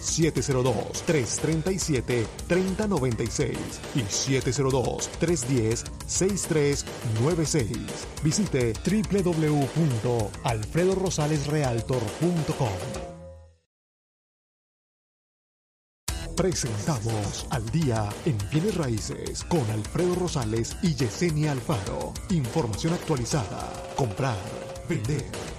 702-337-3096 y 702-310-6396. Visite www.alfredorosalesrealtor.com. Presentamos al día en bienes raíces con Alfredo Rosales y Yesenia Alfaro. Información actualizada. Comprar, vender,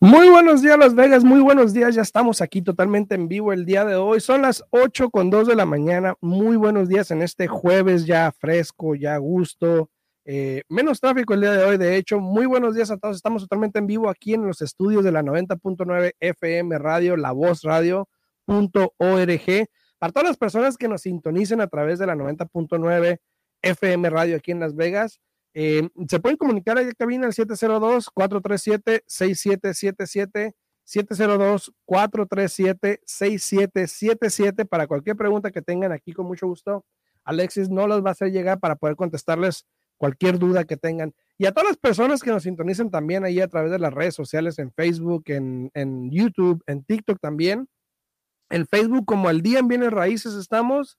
Muy buenos días, Las Vegas. Muy buenos días. Ya estamos aquí totalmente en vivo el día de hoy. Son las 8 con 2 de la mañana. Muy buenos días en este jueves ya fresco, ya a gusto. Eh, menos tráfico el día de hoy, de hecho. Muy buenos días a todos. Estamos totalmente en vivo aquí en los estudios de la 90.9 FM Radio, La Voz Radio.org. Para todas las personas que nos sintonicen a través de la 90.9 FM Radio aquí en Las Vegas, eh, se pueden comunicar a la cabina al 702-437-6777. 702-437-6777 para cualquier pregunta que tengan aquí con mucho gusto. Alexis no las va a hacer llegar para poder contestarles cualquier duda que tengan. Y a todas las personas que nos sintonicen también ahí a través de las redes sociales, en Facebook, en, en YouTube, en TikTok también. En Facebook como El Día en Bienes Raíces estamos.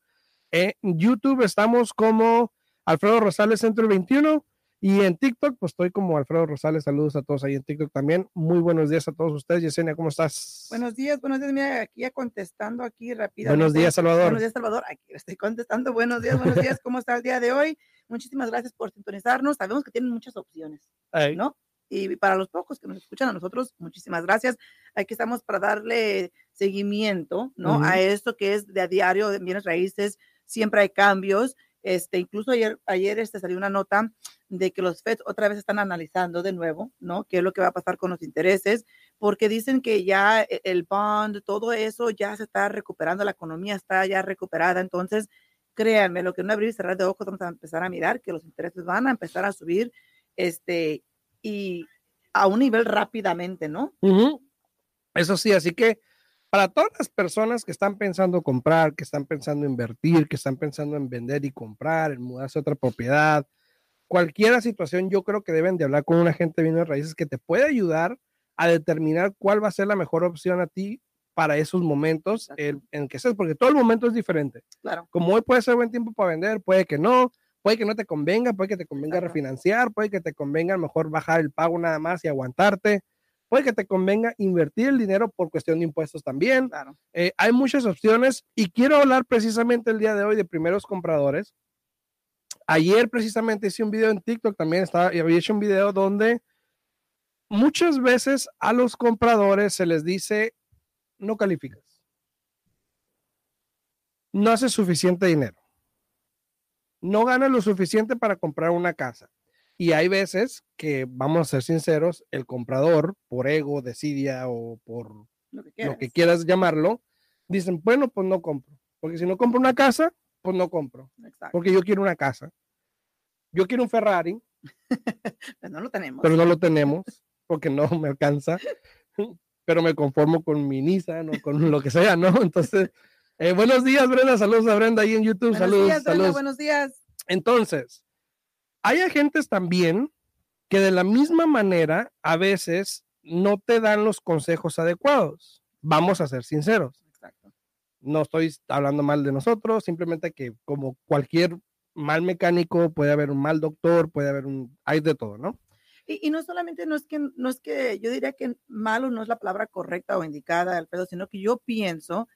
En YouTube estamos como Alfredo Rosales Centro 21. Y en TikTok, pues estoy como Alfredo Rosales. Saludos a todos ahí en TikTok también. Muy buenos días a todos ustedes. Yesenia, ¿cómo estás? Buenos días, buenos días. Mira, aquí ya contestando aquí rápido. Buenos días, Salvador. Buenos días, Salvador. Aquí estoy contestando. Buenos días, buenos días. ¿Cómo está el día de hoy? Muchísimas gracias por sintonizarnos. Sabemos que tienen muchas opciones, ¿no? Y para los pocos que nos escuchan a nosotros, muchísimas gracias. Aquí estamos para darle seguimiento, ¿no? A esto que es de a diario de bienes raíces. Siempre hay cambios este, incluso ayer, ayer este, salió una nota de que los FED otra vez están analizando de nuevo, ¿no? ¿Qué es lo que va a pasar con los intereses? Porque dicen que ya e, el bond, todo eso ya se está recuperando, la economía está ya recuperada. Entonces, créanme, lo que no abrir y cerrar de ojos, vamos a empezar a mirar que los intereses van a empezar a subir, este, y a un nivel rápidamente, ¿no? Eso sí, así que para todas las personas que están pensando comprar, que están pensando invertir, que están pensando en vender y comprar, en mudarse a otra propiedad, cualquier situación, yo creo que deben de hablar con un agente de bienes raíces que te puede ayudar a determinar cuál va a ser la mejor opción a ti para esos momentos en que estés, porque todo el momento es diferente. Claro. Como hoy puede ser buen tiempo para vender, puede que no, puede que no te convenga, puede que te convenga refinanciar, puede que te convenga a lo mejor bajar el pago nada más y aguantarte puede que te convenga invertir el dinero por cuestión de impuestos también. Claro. Eh, hay muchas opciones y quiero hablar precisamente el día de hoy de primeros compradores. Ayer precisamente hice un video en TikTok, también estaba, y había hecho un video donde muchas veces a los compradores se les dice, no calificas. No haces suficiente dinero. No ganas lo suficiente para comprar una casa. Y hay veces que, vamos a ser sinceros, el comprador, por ego, desidia o por lo que, quieras llamarlo, dicen, bueno, pues no compro. Porque si no compro una casa, pues no compro. Porque yo quiero una casa. Yo quiero un Ferrari. pero no lo tenemos. Pero no lo tenemos, porque no me alcanza. pero me conformo con mi Nissan o con lo que sea, ¿no? Entonces, eh, buenos días, Brenda. Saludos a Brenda ahí en YouTube. Buenos saludos, días, saludos. buenos días. Entonces, hay agentes también que de la misma manera a veces no te dan los consejos adecuados. Vamos a ser sinceros. No estoy hablando mal de nosotros, simplemente que como cualquier mal mecánico puede haber un mal doctor, puede haber un, hay de todo, ¿no? Y, no solamente no es que, no es que yo diría que malo no es la palabra correcta o indicada, Alfredo, sino que yo pienso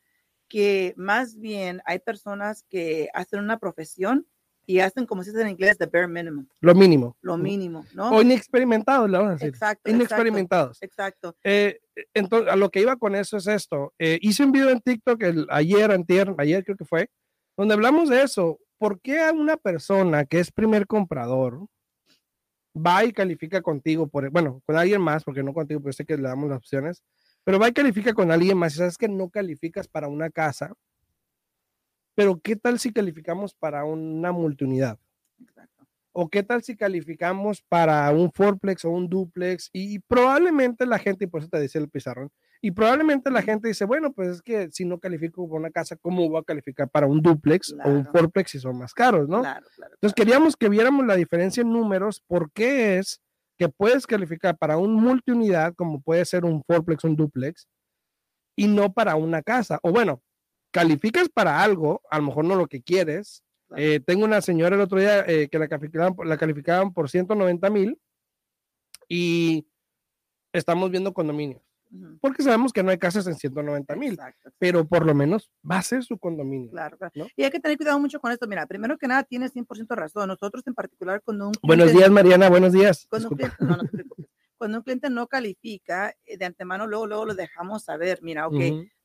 que más bien hay personas que hacen una profesión y hacen como se dice en inglés, the bare minimum. Lo mínimo. Lo mínimo, ¿no? O inexperimentados, le vamos a decir. Exacto. Inexperimentados. Exacto. Eh, entonces, a lo que iba con eso es esto. Eh, hice un video en TikTok el, ayer, antier, ayer creo que fue, donde hablamos de eso. ¿Por qué a una persona que es primer comprador va y califica contigo, por, bueno, con alguien más, porque no contigo, pero sé que le damos las opciones, pero va y califica con alguien más y sabes que no calificas para una casa, pero ¿qué tal si calificamos para una multiunidad? ¿O qué tal si calificamos para un fourplex o un duplex? Y, probablemente la gente, y por eso te decía el pizarrón, y probablemente la gente dice, bueno, pues es que si no califico para una casa, ¿cómo voy a calificar para un duplex o un fourplex si son más caros, no? Entonces queríamos que viéramos la diferencia en números, por qué es que puedes calificar para un multiunidad, como puede ser un fourplex, un duplex, y no para una casa. O bueno, calificas para algo, a lo mejor no lo que quieres, eh, tengo una señora el otro día eh, que la calificaban, la calificaban por 190 mil y estamos viendo condominios. Porque sabemos que no hay casas en 190 mil, pero por lo menos va a ser su condominio. Claro, Y hay que tener cuidado mucho con esto. Mira, primero que nada, tienes 100% razón. Nosotros en particular cuando un... Buenos días, Mariana, buenos días. Cuando un, cliente, no, no cuando un cliente no califica, eh, de antemano luego, luego lo dejamos saber. Mira, ok,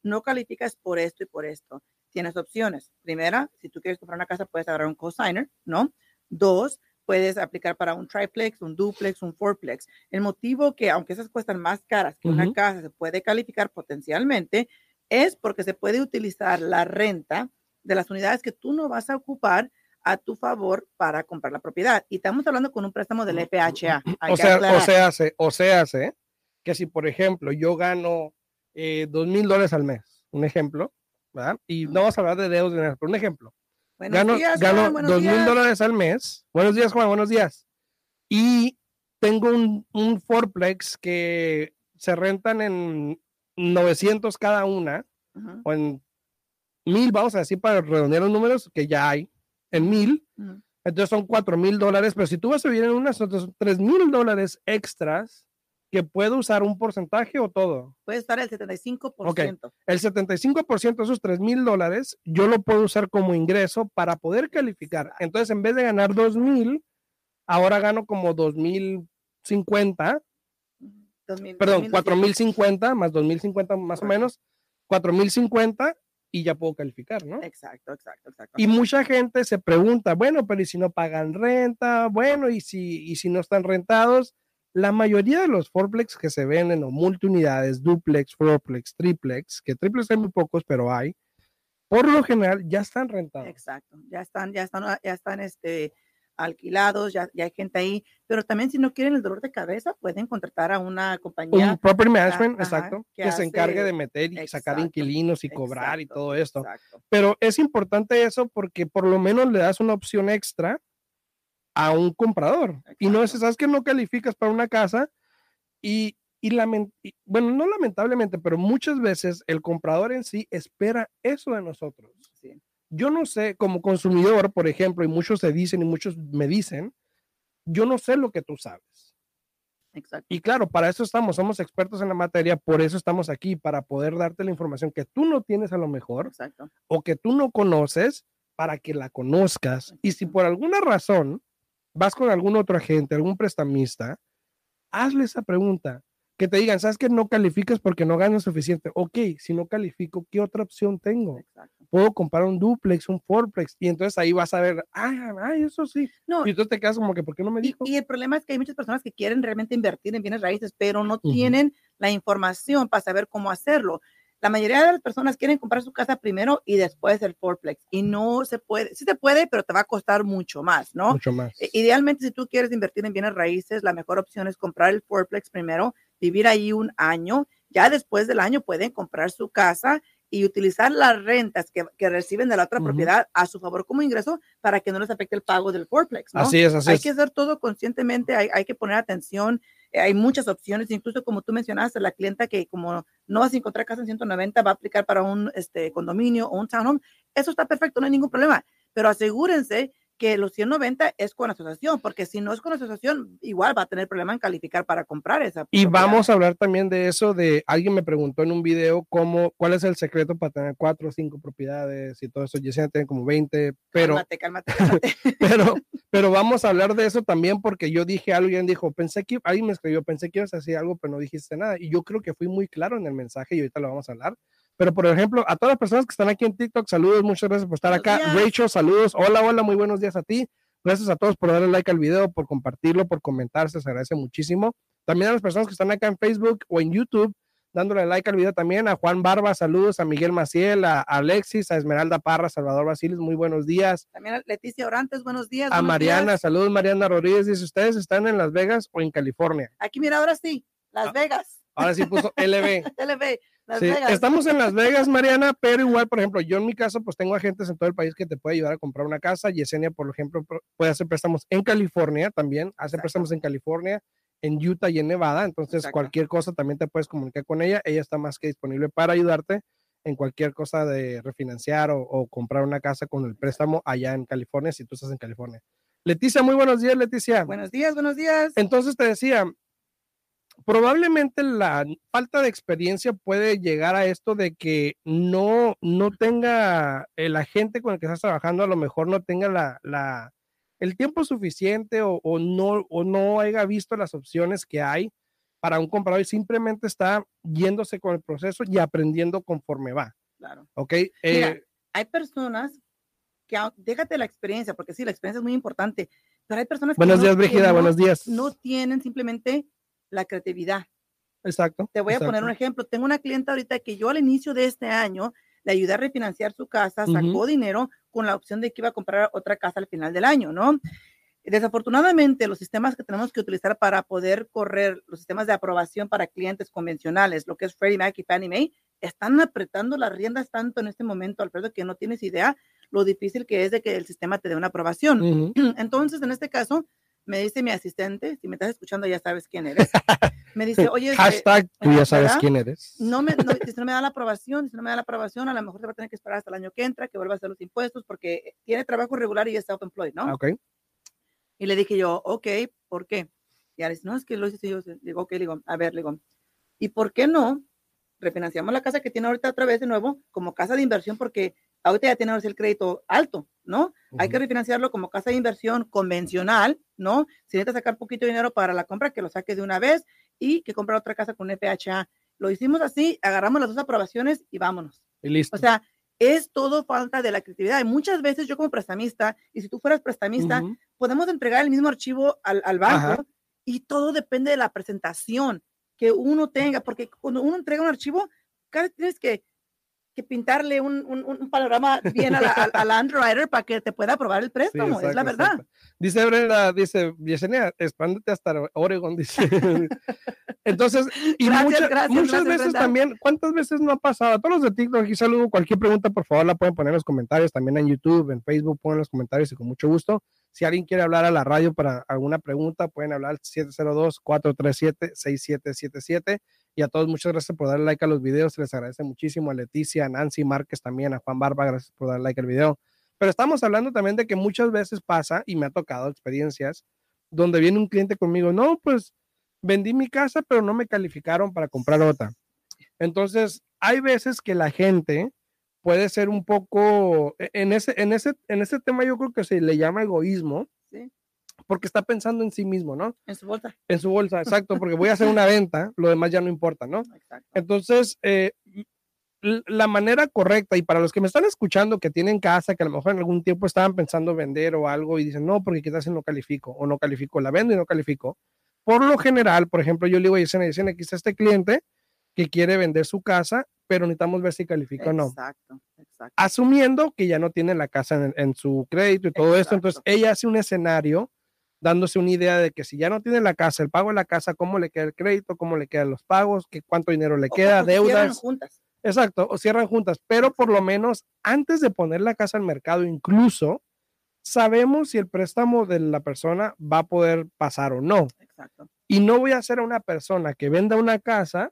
no calificas por esto y por esto tienes opciones. Primera, si tú quieres comprar una casa, puedes agarrar un cosigner, ¿no? Dos, puedes aplicar para un triplex, un duplex, un fourplex. El motivo que, aunque esas cuestan más caras que una casa, se puede calificar potencialmente, es porque se puede utilizar la renta de las unidades que tú no vas a ocupar a tu favor para comprar la propiedad. Y estamos hablando con un préstamo del FHA. O sea, o sea, o sea, que si, por ejemplo, yo gano dos mil dólares al mes, un ejemplo, y no vamos a hablar de deudas, por un ejemplo. gano, dos mil dólares al mes. Buenos días, Juan, buenos días. Y tengo un, un fourplex que se rentan en 900 cada una, o en mil, vamos a decir para redondear los números que ya hay, en mil. Entonces son cuatro mil dólares, pero si tú vas a vivir en unas, son tres mil dólares extras que puedo usar un porcentaje o todo? Puede estar el 75%. El 75% de esos 3 mil dólares yo lo puedo usar como ingreso para poder calificar. Entonces, en vez de ganar 2 mil, ahora gano como 2 mil 50. perdón, 4 mil 50 más 2 mil 50 más o menos. 4 mil 50 y ya puedo calificar, ¿no? Exacto, exacto, exacto. Y mucha gente se pregunta, bueno, pero ¿y si no pagan renta? Bueno, ¿y si, y si no están rentados? La mayoría de los fourplex que se venden o multiunidades, duplex, fourplex, triplex, que triplex hay muy pocos, pero hay, por lo general ya están rentados. Exacto, ya están, ya están, ya están este, alquilados, ya, ya hay gente ahí, pero también si no quieren el dolor de cabeza, pueden contratar a una compañía. Un property management, exacto, que, se encargue de meter y sacar inquilinos y cobrar y todo esto. Pero es importante eso porque por lo menos le das una opción extra a un comprador. Y no es, sabes que no calificas para una casa y, y, bueno, no lamentablemente, pero muchas veces el comprador en sí espera eso de nosotros. Yo no sé, como consumidor, por ejemplo, y muchos se dicen y muchos me dicen, yo no sé lo que tú sabes. Exacto. Y claro, para eso estamos, somos expertos en la materia, por eso estamos aquí, para poder darte la información que tú no tienes a lo mejor, Exacto. o que tú no conoces, para que la conozcas. Y si por alguna razón vas con algún otro agente, algún prestamista, hazle esa pregunta. Que te digan, ¿sabes que no calificas porque no ganas suficiente? Ok, si no califico, ¿qué otra opción tengo? Puedo comprar un duplex, un fourplex, y entonces ahí vas a ver, ay, ay, eso sí. No, y entonces te quedas como que, ¿por qué no me dijo? Y, el problema es que hay muchas personas que quieren realmente invertir en bienes raíces, pero no tienen la información para saber cómo hacerlo. La mayoría de las personas quieren comprar su casa primero y después el fourplex. Y no se puede, sí se puede, pero te va a costar mucho más, ¿no? Mucho más. E, idealmente, si tú quieres invertir en bienes raíces, la mejor opción es comprar el fourplex primero, vivir ahí un año. Ya después del año pueden comprar su casa y utilizar las rentas que, que reciben de la otra propiedad a su favor como ingreso para que no les afecte el pago del fourplex. ¿no? Así es, así hay que hacer todo conscientemente, hay, hay que poner atención hay muchas opciones, incluso como tú mencionaste, la clienta que como no vas a encontrar casa en 190 va a aplicar para un este, condominio o un townhome, eso está perfecto, no hay ningún problema, pero asegúrense que los 190 es con asociación, porque si no es con asociación, igual va a tener problema en calificar para comprar esa. Y vamos a hablar también de eso, de alguien me preguntó en un video cómo, cuál es el secreto para tener cuatro o cinco propiedades y todo eso. Yesenia tiene como 20, pero... Cálmate, cálmate, cálmate. pero, pero vamos a hablar de eso también porque yo dije algo y alguien dijo, pensé que, alguien me escribió, pensé que ibas a decir algo, pero no dijiste nada. Y yo creo que fui muy claro en el mensaje y ahorita lo vamos a hablar. Pero, por ejemplo, a todas las personas que están aquí en TikTok, saludos, muchas gracias por estar acá. Rachel, saludos. Hola, hola, muy buenos días a ti. Gracias a todos por darle like al video, por compartirlo, por comentar, se agradece muchísimo. También a las personas que están acá en Facebook o en YouTube, dándole like al video también. A Juan Barba, saludos. A Miguel Maciel, a Alexis, a Esmeralda Parra, Salvador Basiles, muy buenos días. También a Leticia Orantes, buenos días. A Mariana, saludos. Mariana Rodríguez dice: ¿Ustedes están en Las Vegas o en California? Aquí, mira, ahora sí, Las ah, Vegas. Ahora sí puso LB. LB. sí, Estamos en Las Vegas, Mariana, pero igual, por ejemplo, yo en mi caso, pues tengo agentes en todo el país que te puede ayudar a comprar una casa. Yesenia, por ejemplo, puede hacer préstamos en California también, hace préstamos en California, en Utah y en Nevada. Entonces, cualquier cosa también te puedes comunicar con ella. Ella está más que disponible para ayudarte en cualquier cosa de refinanciar o, o comprar una casa con el préstamo allá en California, si tú estás en California. Leticia, muy buenos días, Leticia. Buenos días, buenos días. Entonces te decía, probablemente la falta de experiencia puede llegar a esto de que no, no tenga el agente con el que estás trabajando, a lo mejor no tenga la, la el tiempo suficiente o, o, no, o no haya visto las opciones que hay para un comprador y simplemente está yéndose con el proceso y aprendiendo conforme va. Claro. ¿Ok? Eh, hay personas que, déjate la experiencia, porque sí, la experiencia es muy importante, pero hay personas buenos que, días, Brigida, buenos días. no tienen simplemente la creatividad. Exacto. Te voy a poner un ejemplo. Tengo una clienta ahorita que yo al inicio de este año le ayudé a refinanciar su casa, sacó dinero con la opción de que iba a comprar otra casa al final del año, ¿no? Desafortunadamente, los sistemas que tenemos que utilizar para poder correr los sistemas de aprobación para clientes convencionales, lo que es Freddie Mac y Fannie Mae, están apretando las riendas tanto en este momento, Alfredo, que no tienes idea lo difícil que es de que el sistema te dé una aprobación. Entonces, en este caso, me dice mi asistente, si me estás escuchando ya sabes quién eres, me dice, oye, este, hashtag, tú ya sabes quién eres. No me, no, si no me da la aprobación, si no me da la aprobación, a lo mejor se va a tener que esperar hasta el año que entra, que vuelva a hacer los impuestos, porque tiene trabajo regular y es self-employed, ¿no? Ok. Y le dije yo, ok, ¿por qué? Y ahora dice, no, es que lo hice yo. Digo, ok, digo, a ver, digo, ¿y por qué no refinanciamos la casa que tiene ahorita otra vez de nuevo como casa de inversión? Porque ahorita ya tiene el crédito alto, ¿no? Hay que refinanciarlo como casa de inversión convencional, ¿no? Si necesitas sacar poquito de dinero para la compra, que lo saques de una vez y que comprar otra casa con FHA. Lo hicimos así, agarramos las dos aprobaciones y vámonos. Y listo. O sea, es todo falta de la creatividad. Y muchas veces yo como prestamista, y si tú fueras prestamista, podemos entregar el mismo archivo al, al banco y todo depende de la presentación que uno tenga, porque cuando uno entrega un archivo, cada tienes que que pintarle un, un, panorama bien a la, al underwriter para que te pueda aprobar el préstamo, es la verdad. Dice Brenda, dice Yesenia, expándete hasta Oregon, dice. Entonces, y muchas, muchas veces también, ¿cuántas veces no ha pasado? A todos los de TikTok, aquí saludo, cualquier pregunta, por favor, la pueden poner en los comentarios, también en YouTube, en Facebook, ponen los comentarios y con mucho gusto. Si alguien quiere hablar a la radio para alguna pregunta, pueden hablar al 702-437-6777 y a todos muchas gracias por darle like a los videos, se les agradece muchísimo a Leticia, a Nancy Márquez también, a Juan Barba, gracias por darle like al video. Pero estamos hablando también de que muchas veces pasa, y me ha tocado experiencias, donde viene un cliente conmigo, no, pues vendí mi casa, pero no me calificaron para comprar otra. Entonces, hay veces que la gente puede ser un poco, e, en ese, en ese, en ese tema yo creo que se le llama egoísmo, porque está pensando en sí mismo, ¿no? En su bolsa. En su bolsa, exacto, porque voy a hacer una venta, lo demás ya no importa, ¿no? Exacto. Entonces, eh, la manera correcta, y para los que me están escuchando que tienen casa, que a lo mejor en algún tiempo estaban pensando vender o algo y dicen, no, porque quizás no califico, o no califico, la vendo y no califico. Por lo general, por ejemplo, yo le digo a Yesenia, Yesenia, aquí está este cliente que quiere vender su casa, pero necesitamos ver si califica o no. Exacto, exacto. Asumiendo que ya no tiene la casa en, su crédito y todo esto, entonces ella hace un escenario dándose una idea de que si ya no tiene la casa, el pago de la casa, cómo le queda el crédito, cómo le quedan los pagos, qué cuánto dinero le queda, deudas. Cierran juntas. Exacto, o cierran juntas, pero por lo menos antes de poner la casa al mercado, incluso sabemos si el préstamo de la persona va a poder pasar o no. Exacto. Y no voy a ser una persona que venda una casa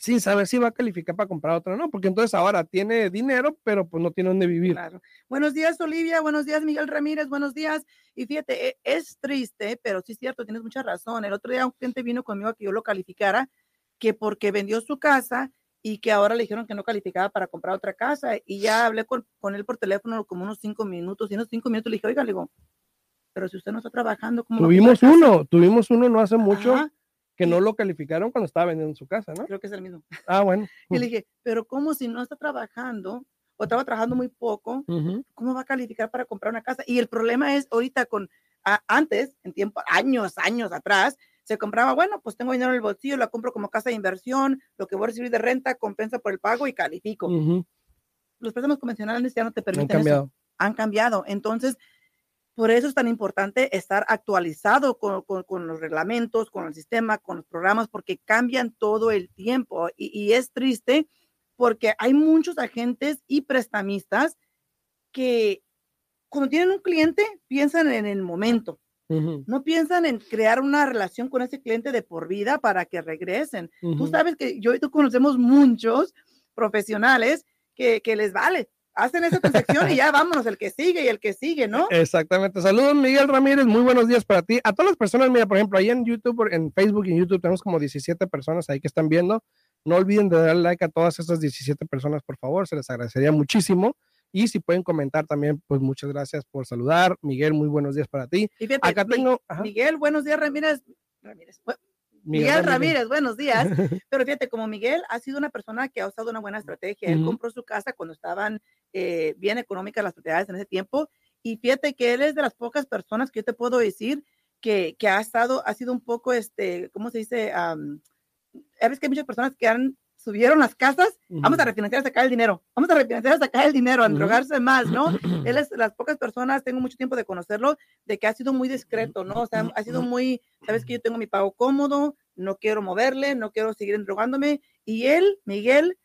sin saber si va a calificar para comprar otra o no, porque entonces ahora tiene dinero, pero pues no tiene dónde vivir. Claro. Buenos días, Olivia, buenos días, Miguel Ramírez, buenos días. Y fíjate, e, es triste, pero sí es cierto, tienes mucha razón. El otro día un cliente vino conmigo a que yo lo calificara, que porque vendió su casa y que ahora le dijeron que no calificaba para comprar otra casa. Y ya hablé con, él por teléfono como unos cinco minutos, y en unos cinco minutos le dije, oiga, le digo, pero si usted no está trabajando, ¿cómo Tuvimos uno, tuvimos uno no hace mucho que no lo calificaron cuando estaba vendiendo su casa, ¿no? Creo que es el mismo. Ah, bueno. Y le dije, pero ¿cómo si no está trabajando o estaba trabajando muy poco, cómo va a calificar para comprar una casa? Y el problema es ahorita con, antes, en tiempo, años, años atrás, se compraba, bueno, pues tengo dinero en el bolsillo, la compro como casa de inversión, lo que voy a recibir de renta compensa por el pago y califico. Los préstamos convencionales ya no te permiten Han cambiado. Eso. Han cambiado. Entonces, por eso es tan importante estar actualizado con, los reglamentos, con el sistema, con los programas, porque cambian todo el tiempo. Y, es triste porque hay muchos agentes y prestamistas que cuando tienen un cliente piensan en el momento. No piensan en crear una relación con ese cliente de por vida para que regresen. Tú sabes que yo y tú conocemos muchos profesionales que, que les vale hacen esa transacción y ya vámonos, el que sigue y el que sigue, ¿no? Exactamente. Saludos, Miguel Ramírez. Muy buenos días para ti. A todas las personas, mira, por ejemplo, ahí en YouTube, en Facebook y en YouTube tenemos como 17 personas ahí que están viendo. No olviden de darle like a todas esas 17 personas, por favor. Se les agradecería muchísimo. Y si pueden comentar también, pues muchas gracias por saludar. Miguel, muy buenos días para ti. Acá tengo. Miguel, buenos días, Ramírez. Ramírez. Miguel, Ramírez. buenos días. Pero fíjate, como Miguel ha sido una persona que ha usado una buena estrategia. Él compró su casa cuando estaban eh, bien económicas las propiedades en ese tiempo. Y fíjate que él es de las pocas personas que yo te puedo decir que, que ha estado, ha sido un poco, este, ¿cómo se dice? Um, que hay muchas personas que han subieron las casas, vamos a refinanciar, sacar el dinero, vamos a refinanciar, sacar el dinero, a drogarse más, ¿no? Él es las pocas personas, tengo mucho tiempo de conocerlo, de que ha sido muy discreto, ¿no? O sea, ha sido muy, sabes que yo tengo mi pago cómodo, no quiero moverle, no quiero seguir drogándome. Y él, Miguel,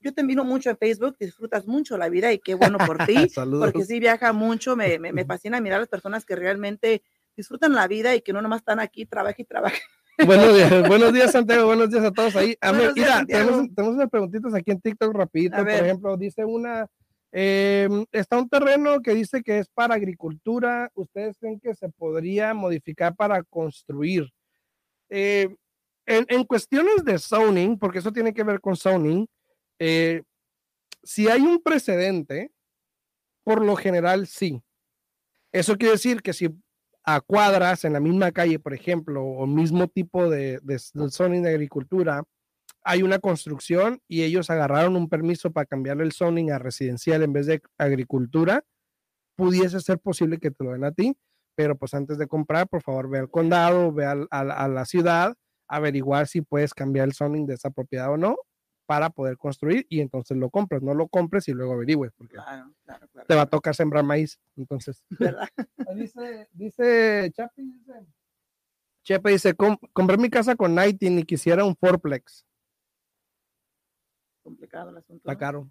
yo te miro mucho en Facebook, disfrutas mucho la vida y qué bueno por ti, porque sí viaja mucho, me, me, me fascina mirar a las personas que realmente disfrutan la vida y que no nomás están aquí, trabaja y trabaja Buenos días, buenos días, Santiago. Buenos días a todos ahí. mira, tenemos, unas preguntitas aquí en TikTok rapidito. Por ejemplo, dice una, em, está un terreno que dice que es para agricultura. ¿Ustedes creen que se podría modificar para construir? Eh, en, cuestiones de zoning, porque eso tiene que ver con zoning, eh, si hay un precedente, por lo general sí. Eso quiere decir que si a cuadras en la misma calle, por ejemplo, o mismo tipo de, de, zoning de agricultura, hay una construcción y ellos agarraron un permiso para cambiar el zoning a residencial en vez de agricultura, pudiese ser posible que te lo den a ti, pero pues antes de comprar, por favor, ve al condado, ve a la ciudad, averiguar si puedes cambiar el zoning de esa propiedad o no, para poder construir y entonces lo compras, no lo compres y luego averigües, porque te va a tocar sembrar maíz. Entonces, dice, dice Chapi, dice, Chepe dice, compré mi casa con Nighting y quisiera un fourplex. Complicado el asunto. Está caro.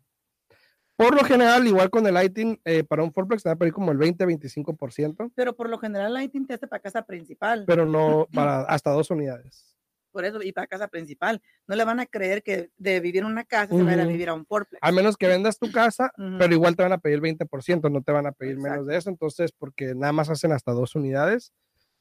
Por lo general, igual con el Lighting, eh, para un fourplex te va a pedir como el 20-25%. Pero por lo general, Lighting te hace para casa principal. Pero no para hasta dos unidades por eso, y para casa principal. No le van a creer que de vivir en una casa se vaya a vivir a un fourplex. A menos que vendas tu casa, pero igual te van a pedir el 20%, no te van a pedir menos de eso. Entonces, porque nada más hacen hasta dos unidades,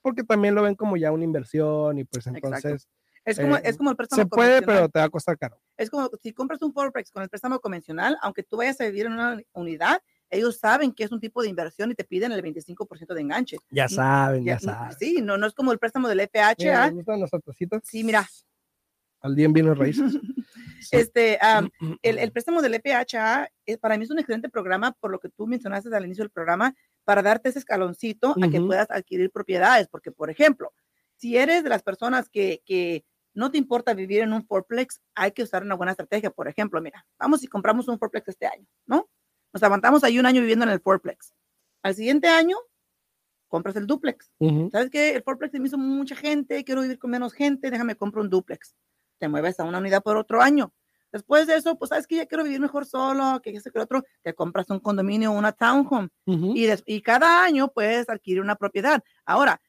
porque también lo ven como ya una inversión y pues entonces... Es como, es eh, como el préstamo Se puede, pero te va a costar caro. Es como si compras un fourplex con el préstamo convencional, aunque tú vayas a vivir en una unidad, ellos saben que es un tipo de inversión y te piden el 25% de enganche. Ya saben, ya, saben. Sí, no, no es como el préstamo del FHA. Sí, mira. Al día viene raíces. Este, el, el, préstamo del FHA es, para mí es un excelente programa, por lo que tú mencionaste al inicio del programa, para darte ese escaloncito a que puedas adquirir propiedades. Porque, por ejemplo, si eres de las personas que, que no te importa vivir en un fourplex, hay que usar una buena estrategia. Por ejemplo, mira, vamos y compramos un fourplex este año, ¿no? Nos aguantamos ahí un año viviendo en el fourplex. Al siguiente año, compras el duplex. ¿Sabes qué? El fourplex me hizo mucha gente, quiero vivir con menos gente, déjame comprar un duplex. Te mueves a una unidad por otro año. Después de eso, pues sabes que ya quiero vivir mejor solo, que ese que otro, te compras un condominio o una townhome. y, y cada año puedes adquirir una propiedad. Ahora,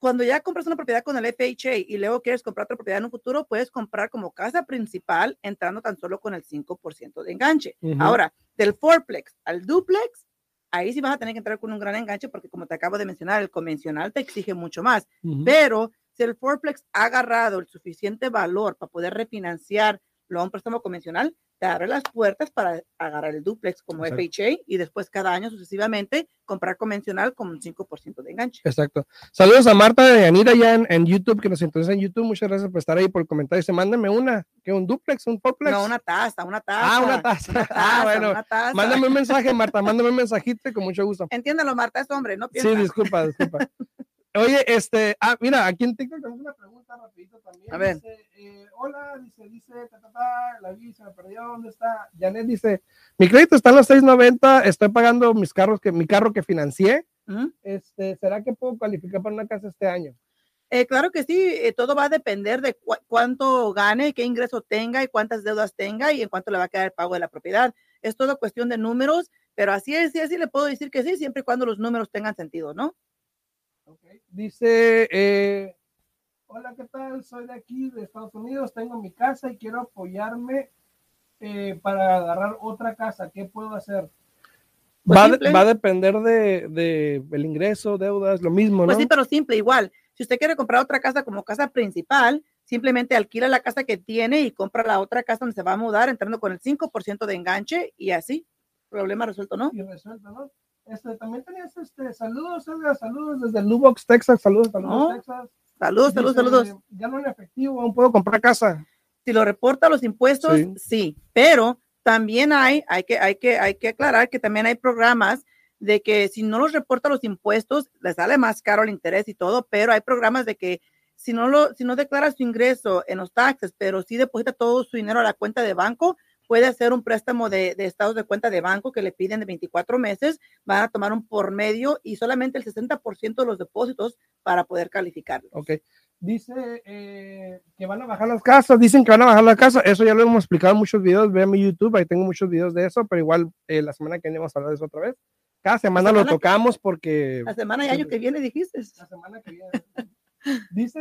cuando ya compras una propiedad con el FHA y luego quieres comprar otra propiedad en un futuro, puedes comprar como casa principal entrando tan solo con el 5% de enganche. Ahora, del fourplex al duplex, ahí sí vas a tener que entrar con un gran enganche porque como te acabo de mencionar, el convencional te exige mucho más. Pero si el fourplex ha agarrado el suficiente valor para poder refinanciar lo a un préstamo convencional, te abre las puertas para agarrar el duplex como FHA y después cada año sucesivamente comprar convencional con un 5% de enganche. Exacto. Saludos a Marta de Anira ya en, YouTube, que nos interesa en YouTube. Muchas gracias por estar ahí por el comentario. Se mándame una, que un duplex, un fourplex. No, una taza, una taza. Ah, una taza. ah, bueno. Mándame un mensaje, Marta, mándame un mensajito con mucho gusto. Entiéndalo, Marta, es hombre, no piensa. Sí, disculpa, disculpa. Oye, este, ah, mira, aquí en TikTok tenemos una pregunta rapidito también. A ver. Dice, eh, hola, dice, dice, ta, ta, ta, la vi, se me perdió, ¿dónde está? Janet dice, mi crédito está en los 690, estoy pagando mis carros, que mi carro que financié. Este, ¿será que puedo calificar para una casa este año? Eh, claro que sí, eh, todo va a depender de cuánto gane, qué ingreso tenga y cuántas deudas tenga y en cuánto le va a quedar el pago de la propiedad. Es todo cuestión de números, pero así es, sí, así le puedo decir que sí, siempre y cuando los números tengan sentido, ¿no? Dice, eh, hola, ¿qué tal? Soy de aquí, de Estados Unidos, tengo mi casa y quiero apoyarme eh, para agarrar otra casa. ¿Qué puedo hacer? Pues va, a depender de, de, el ingreso, deudas, lo mismo, pues ¿no? sí, pero simple, igual. Si usted quiere comprar otra casa como casa principal, simplemente alquila la casa que tiene y compra la otra casa donde se va a mudar, entrando con el 5% de enganche y así, problema resuelto, ¿no? Y resuelto, ¿no? Este, también tenías este, saludos, saludos desde Lubox, Texas, saludos, saludos, Texas. Saludos, saludos, saludos. Ya no en efectivo, aún puedo comprar casa. Si lo reporta los impuestos, sí, pero también hay, hay que, hay que, hay que aclarar que también hay programas de que si no los reporta los impuestos, le sale más caro el interés y todo, pero hay programas de que si no lo, si no declara su ingreso en los taxes, pero sí deposita todo su dinero a la cuenta de banco, puede hacer un préstamo de, estados de cuenta de banco que le piden de 24 meses, van a tomar un por medio y solamente el 60% de los depósitos para poder calificarlo. Ok. Dice eh, que van a bajar las casas, dicen que van a bajar la casa, eso ya lo hemos explicado en muchos videos, vean mi YouTube, ahí tengo muchos videos de eso, pero igual eh, la semana que viene vamos a hablar de eso otra vez. Cada semana, lo tocamos porque... La semana y año que viene dijiste. La semana que viene. dice,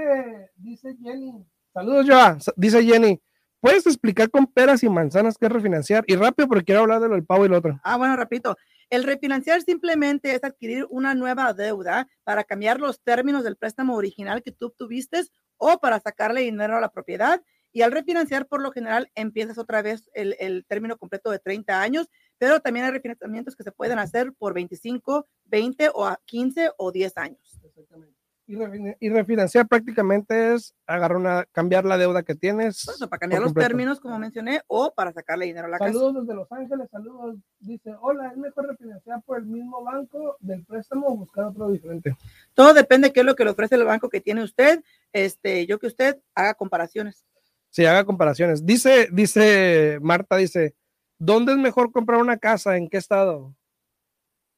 dice Jenny, saludos Joa, dice Jenny, ¿Puedes explicar con peras y manzanas qué es refinanciar? Y rápido, porque quiero hablar de lo del pavo y lo otro. Ah, bueno, repito. El refinanciar simplemente es adquirir una nueva deuda para cambiar los términos del préstamo original que tú tuviste o para sacarle dinero a la propiedad. Y al refinanciar, por lo general, empiezas otra vez el, el término completo de 30 años, pero también hay refinanciamientos que se pueden hacer por 25, 20 o 15 o 10 años. Exactamente. Y, refinanciar prácticamente es agarrar una, cambiar la deuda que tienes. para cambiar los términos, como mencioné, o para sacarle dinero a la casa. Saludos desde Los Ángeles, saludos. Dice, hola, ¿es mejor refinanciar por el mismo banco del préstamo o buscar otro diferente? Todo depende de qué es lo que le ofrece el banco que tiene usted. Este, yo que usted haga comparaciones. Sí, haga comparaciones. Dice, dice Marta, dice, ¿dónde es mejor comprar una casa? ¿En qué estado?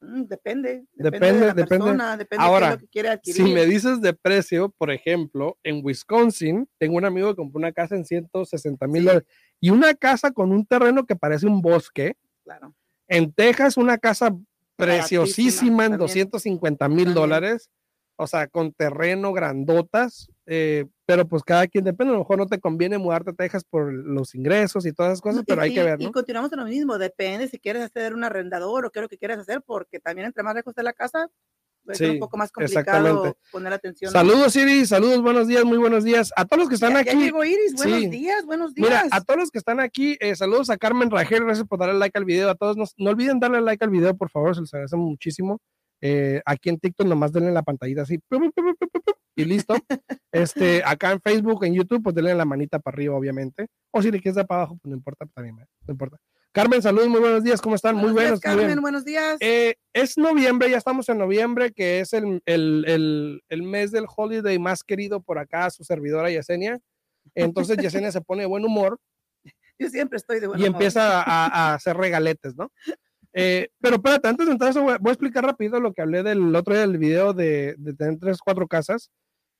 Mm, depende, depende, depende. Ahora, si me dices de precio, por ejemplo, en Wisconsin, tengo un amigo que compró una casa en 160 mil dólares y una casa con un terreno que parece un bosque. Claro. En Texas, una casa preciosísima en 250 mil dólares o sea, con terreno, grandotas, eh, pero pues cada quien depende, a lo mejor no te conviene mudarte a Texas por los ingresos y todas esas cosas, pero hay que ver, ¿no? Y continuamos en lo mismo, depende si quieres hacer un arrendador o qué es lo que quieres hacer, porque también entre más lejos de la casa, es un poco más complicado poner atención. Saludos, Iris, saludos, buenos días, muy buenos días. A todos los que están aquí. llegó Iris, buenos días, buenos días. Mira, a todos los que están aquí, eh, saludos a Carmen Rajel, gracias por darle like al video. A todos, no olviden darle like al video, por favor, se les agradece muchísimo. Eh, aquí en TikTok nomás denle la pantallita así y listo. Este, acá en Facebook, en YouTube, pues denle la manita para arriba, obviamente. O si le quieres dar para abajo, pues no importa, también, no importa. Carmen, saludos, muy buenos días, ¿cómo están? muy buenos. Carmen, buenos días. Eh, es noviembre, ya estamos en noviembre, que es el, el, el, mes del holiday más querido por acá, su servidora Yesenia. Entonces Yesenia se pone de buen humor. Yo siempre estoy de buen humor. Y empieza a, a hacer regaletes, ¿no? Eh, pero espérate, antes de entrar voy, a explicar rápido lo que hablé del otro día del video de, tener tres, cuatro casas.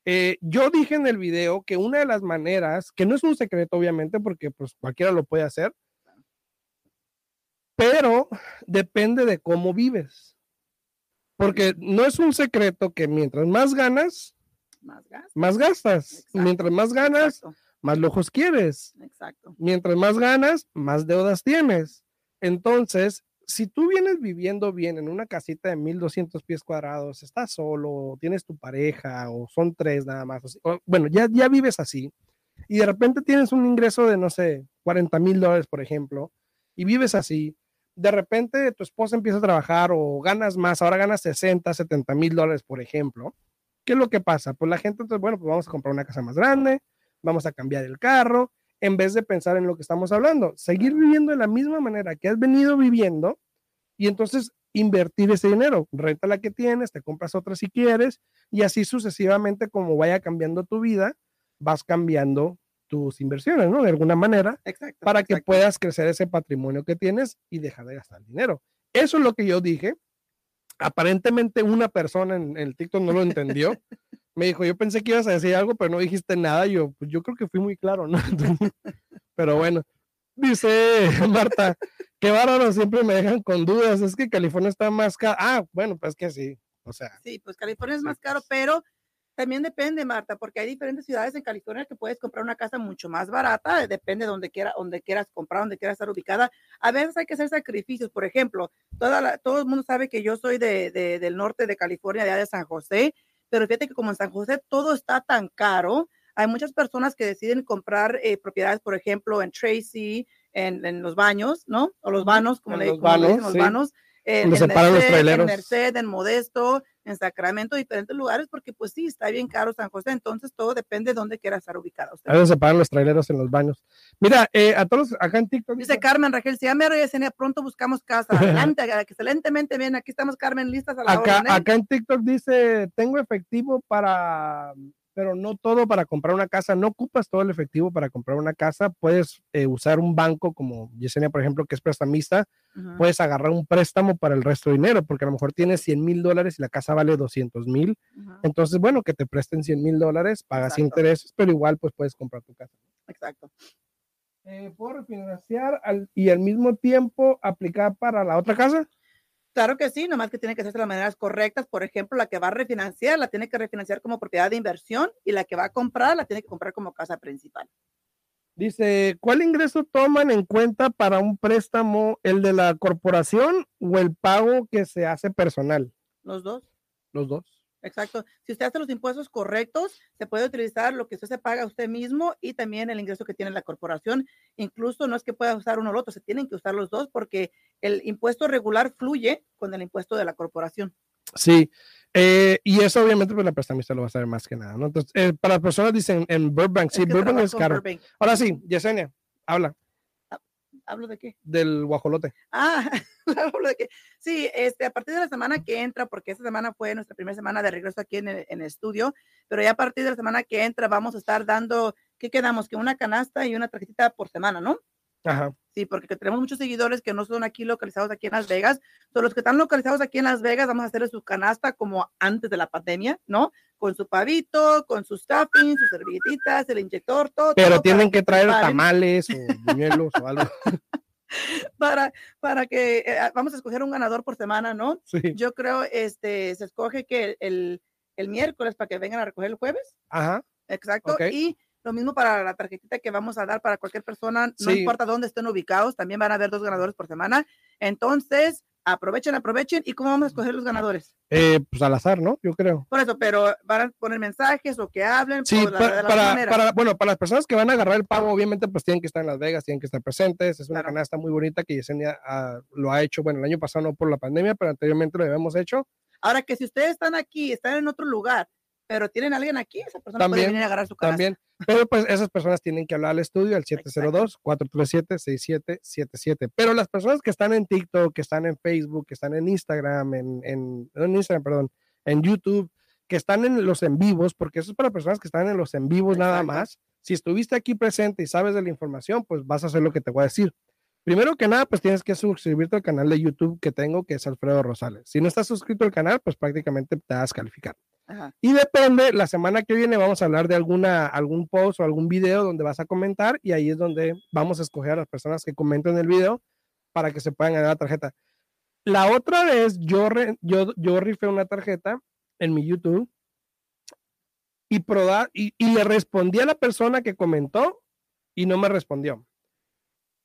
Eh, yo dije en el video que una de las maneras, que no es un secreto obviamente, porque pues cualquiera lo puede hacer, pero depende de cómo vives. Porque no es un secreto que mientras más ganas, más gastas. Más gastas. Mientras más ganas, más lujos quieres. Exacto. Mientras más ganas, más deudas tienes. Entonces, si tú vienes viviendo bien en una casita de 1200 pies cuadrados, estás solo, tienes tu pareja o son tres nada más, bueno, ya, ya vives así y de repente tienes un ingreso de, no sé, 40 mil dólares, por ejemplo, y vives así, de repente tu esposa empieza a trabajar o ganas más, ahora ganas 60, 70 mil dólares, por ejemplo, ¿qué es lo que pasa? Pues la gente, entonces, bueno, pues vamos a comprar una casa más grande, vamos a cambiar el carro, en vez de pensar en lo que estamos hablando, seguir viviendo de la misma manera que has venido viviendo y entonces invertir ese dinero, renta la que tienes, te compras otra si quieres y así sucesivamente como vaya cambiando tu vida, vas cambiando tus inversiones, ¿no? De alguna manera, para que puedas crecer ese patrimonio que tienes y dejar de gastar dinero. Eso es lo que yo dije. Aparentemente una persona en, el TikTok no lo entendió. Me dijo, yo pensé que ibas a decir algo, pero no dijiste nada. Yo, pues yo creo que fui muy claro, ¿no? pero bueno, dice Marta, qué bárbaro, siempre me dejan con dudas. Es que California está más caro. Ah, bueno, pues que sí. O sea. Sí, pues California es más caro, pero también depende, Marta, porque hay diferentes ciudades en California que puedes comprar una casa mucho más barata, depende de donde, quiera, donde quieras comprar, donde quieras estar ubicada. A veces hay que hacer sacrificios, por ejemplo, toda todo el mundo sabe que yo soy de, del norte de California, de, de San José, pero fíjate que como en San José todo está tan caro, hay muchas personas que deciden comprar eh, propiedades, por ejemplo, en Tracy, en, en, los baños, ¿no? O los vanos, como, le, los dicen, los vanos. En, Merced, en Merced, en Modesto, en Sacramento, diferentes lugares, porque pues sí, está bien caro San José, entonces todo depende de dónde quiera estar ubicado. A veces se pagan los traileros en los baños. Mira, eh, a todos acá en TikTok. Dice Carmen Raquel, si ya me pronto buscamos casa. Adelante, excelentemente bien, aquí estamos Carmen, listas a la acá, orden, ¿eh? Acá en TikTok dice, tengo efectivo para pero no todo para comprar una casa, no ocupas todo el efectivo para comprar una casa, puedes eh, usar un banco como Yesenia, por ejemplo, que es prestamista, puedes agarrar un préstamo para el resto de dinero, porque a lo mejor tienes 100 mil dólares y la casa vale 200 mil, entonces, bueno, que te presten 100 mil dólares, pagas intereses, pero igual pues puedes comprar tu casa. Exacto. Eh, ¿Puedo refinanciar y al mismo tiempo aplicar para la otra casa? Claro que sí, nomás que tiene que hacerse de las maneras correctas. Por ejemplo, la que va a refinanciar la tiene que refinanciar como propiedad de inversión y la que va a comprar la tiene que comprar como casa principal. Dice, ¿cuál ingreso toman en cuenta para un préstamo, el de la corporación o el pago que se hace personal? Los dos. Los dos. Exacto. Si usted hace los impuestos correctos, se puede utilizar lo que usted se paga a usted mismo y también el ingreso que tiene la corporación. Incluso no es que pueda usar uno o el otro, se tienen que usar los dos porque el impuesto regular fluye con el impuesto de la corporación. Sí, eh, y eso obviamente pues la prestamista lo va a saber más que nada, ¿no? Entonces, eh, para las personas dicen en Burbank, sí, Burbank es caro. Ahora sí, Yesenia, habla. ¿Hablo de qué? Del guajolote. Ah, hablo de qué. Sí, este, a partir de la semana que entra, porque esta semana fue nuestra primera semana de regreso aquí en el, en el estudio, pero ya a partir de la semana que entra vamos a estar dando, ¿qué quedamos? Que una canasta y una tarjetita por semana, ¿no? Ajá. Sí, porque tenemos muchos seguidores que no son aquí localizados aquí en Las Vegas. Son los que están localizados aquí en Las Vegas, vamos a hacer su canasta como antes de la pandemia, ¿no? Con su pavito, con sus stuffing, sus servilletitas, el inyector, todo. Pero tienen que traer tamales o buñuelos o algo. Para, para que eh, ah, vamos a escoger un ganador por semana, ¿no? Sí. Yo creo, este, se escoge que el, el, miércoles para que vengan a recoger el jueves. Ajá. Exacto. Y lo mismo para la tarjetita que vamos a dar para cualquier persona, no importa dónde estén ubicados, también van a haber dos ganadores por semana. Entonces, aprovechen, aprovechen. ¿Y cómo vamos a escoger los ganadores? Eh, pues al azar, ¿no? Yo creo. Por eso, pero van a poner mensajes o que hablen. Sí, para, bueno, para las personas que van a agarrar el pago, obviamente, pues tienen que estar en Las Vegas, tienen que estar presentes. Es una canasta muy bonita que Yesenia ah, lo ha hecho, bueno, el año pasado no por la pandemia, pero anteriormente lo habíamos hecho. Ahora que si ustedes están aquí, están en otro lugar, pero tienen alguien aquí, esa persona puede venir a agarrar su canasta. También, pero pues esas personas tienen que hablar al estudio al 702-437-6777. Pero las personas que están en TikTok, que están en Facebook, que están en Instagram, en, en, en Instagram, perdón, en YouTube, que están en los en vivos, porque eso es para personas que están en los en vivos nada más. Si estuviste aquí presente y sabes de la información, pues vas a hacer lo que te voy a decir. Primero que nada, pues tienes que suscribirte al canal de YouTube que tengo, que es Alfredo Rosales. Si no estás suscrito al canal, pues prácticamente te vas a calificar. Y depende, la semana que viene vamos a hablar de alguna, algún post o algún video donde vas a comentar y ahí es donde vamos a escoger a las personas que comenten el video para que se puedan ganar la tarjeta. La otra vez yo, yo, yo rifé una tarjeta en mi YouTube y, probar, y, y le respondí a la persona que comentó y no me respondió.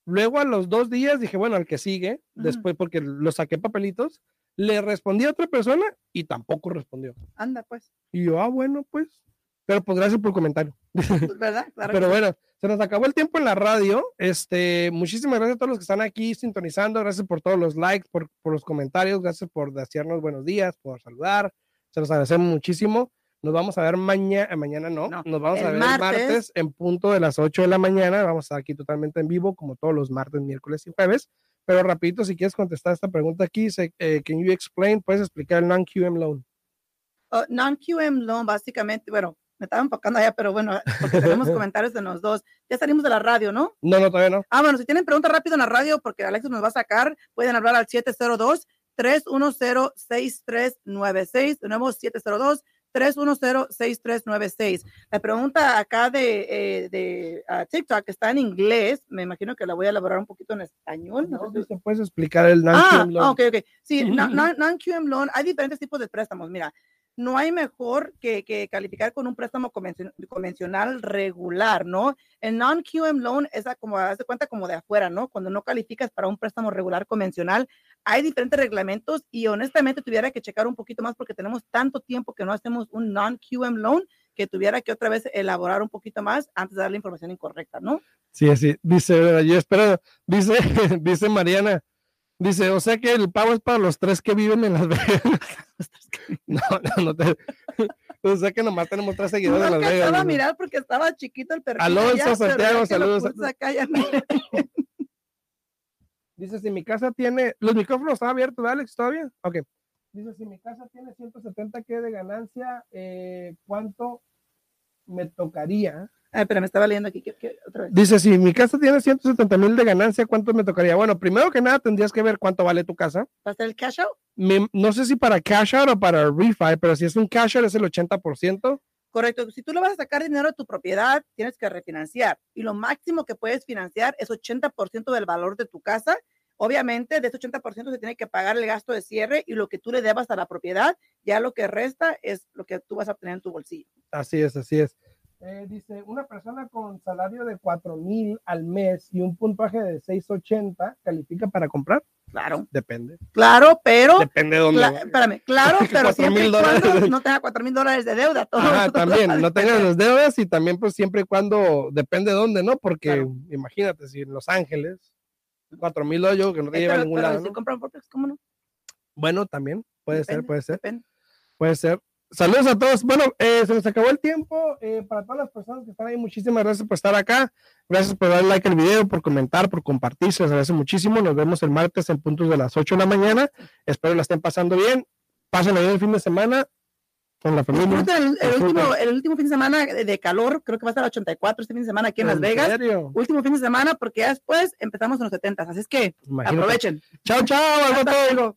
Luego a los dos días dije, bueno, al que sigue, después porque lo saqué papelitos, le respondí a otra persona y tampoco respondió. Anda, pues. Y yo, ah, bueno, pues. Pero pues gracias por el comentario. Pues, ¿Verdad? Claro Pero bueno, se nos acabó el tiempo en la radio. Este, muchísimas gracias a todos los que están aquí sintonizando. Gracias por todos los likes, por, por los comentarios. Gracias por decirnos buenos días, por saludar. Se los agradecemos muchísimo. Nos vamos a ver mañana, mañana no, nos vamos a ver martes. martes en punto de las 8 de la mañana. Vamos a estar aquí totalmente en vivo, como todos los martes, miércoles y jueves. Pero rapidito, si quieres contestar esta pregunta aquí, eh, can you explain, puedes explicar el non-QM loan? Uh, non-QM loan, básicamente, bueno, me estaba enfocando allá, pero bueno, porque tenemos comentarios de los dos. Ya salimos de la radio, ¿no? No, no, todavía no. Ah, bueno, si tienen preguntas rápido en la radio, porque Alexis nos va a sacar, pueden hablar al 702 310 6396 Tenemos 702 310-6396. La pregunta acá de, eh, de uh, TikTok está en inglés. Me imagino que la voy a elaborar un poquito en español. No, no sé puedes explicar el non-QM ah, loan. ok, ok. Sí, non-QM loan. Hay diferentes tipos de préstamos. Mira, no hay mejor que, que, calificar con un préstamo convencional regular, ¿no? El non-QM loan es como, haz de cuenta como de afuera, ¿no? Cuando no calificas para un préstamo regular convencional, hay diferentes reglamentos y honestamente tuviera que checar un poquito más porque tenemos tanto tiempo que no hacemos un non-QM loan que tuviera que otra vez elaborar un poquito más antes de dar la información incorrecta, ¿no? Sí, sí, dice, yo espero, dice, dice Mariana, Dice, o sea que el pago es para los tres que viven en Las Vegas. no, no, no te. O sea que nomás tenemos tres seguidores no en Las Vegas. a mirar porque estaba chiquito el perro. Alonso Santiago, saludos. Dice, si mi casa tiene. Los micrófonos están abiertos, Alex, ¿todavía? Ok. Dice, si mi casa tiene 170 que de ganancia, eh, ¿cuánto me tocaría? Ah, pero me estaba leyendo aquí. otra vez? Dice, si mi casa tiene 170 mil de ganancia, ¿cuánto me tocaría? Bueno, primero que nada tendrías que ver cuánto vale tu casa. ¿Para hacer el cash out? no sé si para cash out o para refi, pero si es un cash out es el 80%. Correcto. Si tú le vas a sacar dinero de tu propiedad, tienes que refinanciar. Y lo máximo que puedes financiar es 80% del valor de tu casa. Obviamente, de ese 80% se tiene que pagar el gasto de cierre y lo que tú le debas a la propiedad, ya lo que resta es lo que tú vas a obtener en tu bolsillo. Así es, así es. Eh, dice, una persona con salario de 4 mil al mes y un puntaje de 680 califica para comprar. Claro. Depende. Claro, pero. Depende de dónde. espérame, claro, pero siempre y cuando no tenga 4 mil dólares de deuda. ah, también, no tengas las deudas y también, pues siempre y cuando depende de dónde, ¿no? Porque imagínate, si en Los Ángeles, 4 mil dólares, yo que no te eh, lleva a ningún lado. Si compran ¿cómo no? Bueno, también, puede ser, puede ser. Depende. Puede ser. Saludos a todos. Bueno, eh, se nos acabó el tiempo. Eh, para todas las personas que están ahí, muchísimas gracias por estar acá. Gracias por dar like al video, por comentar, por compartir. Se les agradece muchísimo. Nos vemos el martes en puntos de las 8 de la mañana. Espero la estén pasando bien. Pasen ahí el fin de semana con la familia. El, último, el último fin de semana de calor, creo que va a estar 84 este fin de semana aquí en, Las Vegas. Serio? Último fin de semana, porque ya después empezamos en los 70. Así es que aprovechen. Chao, chao.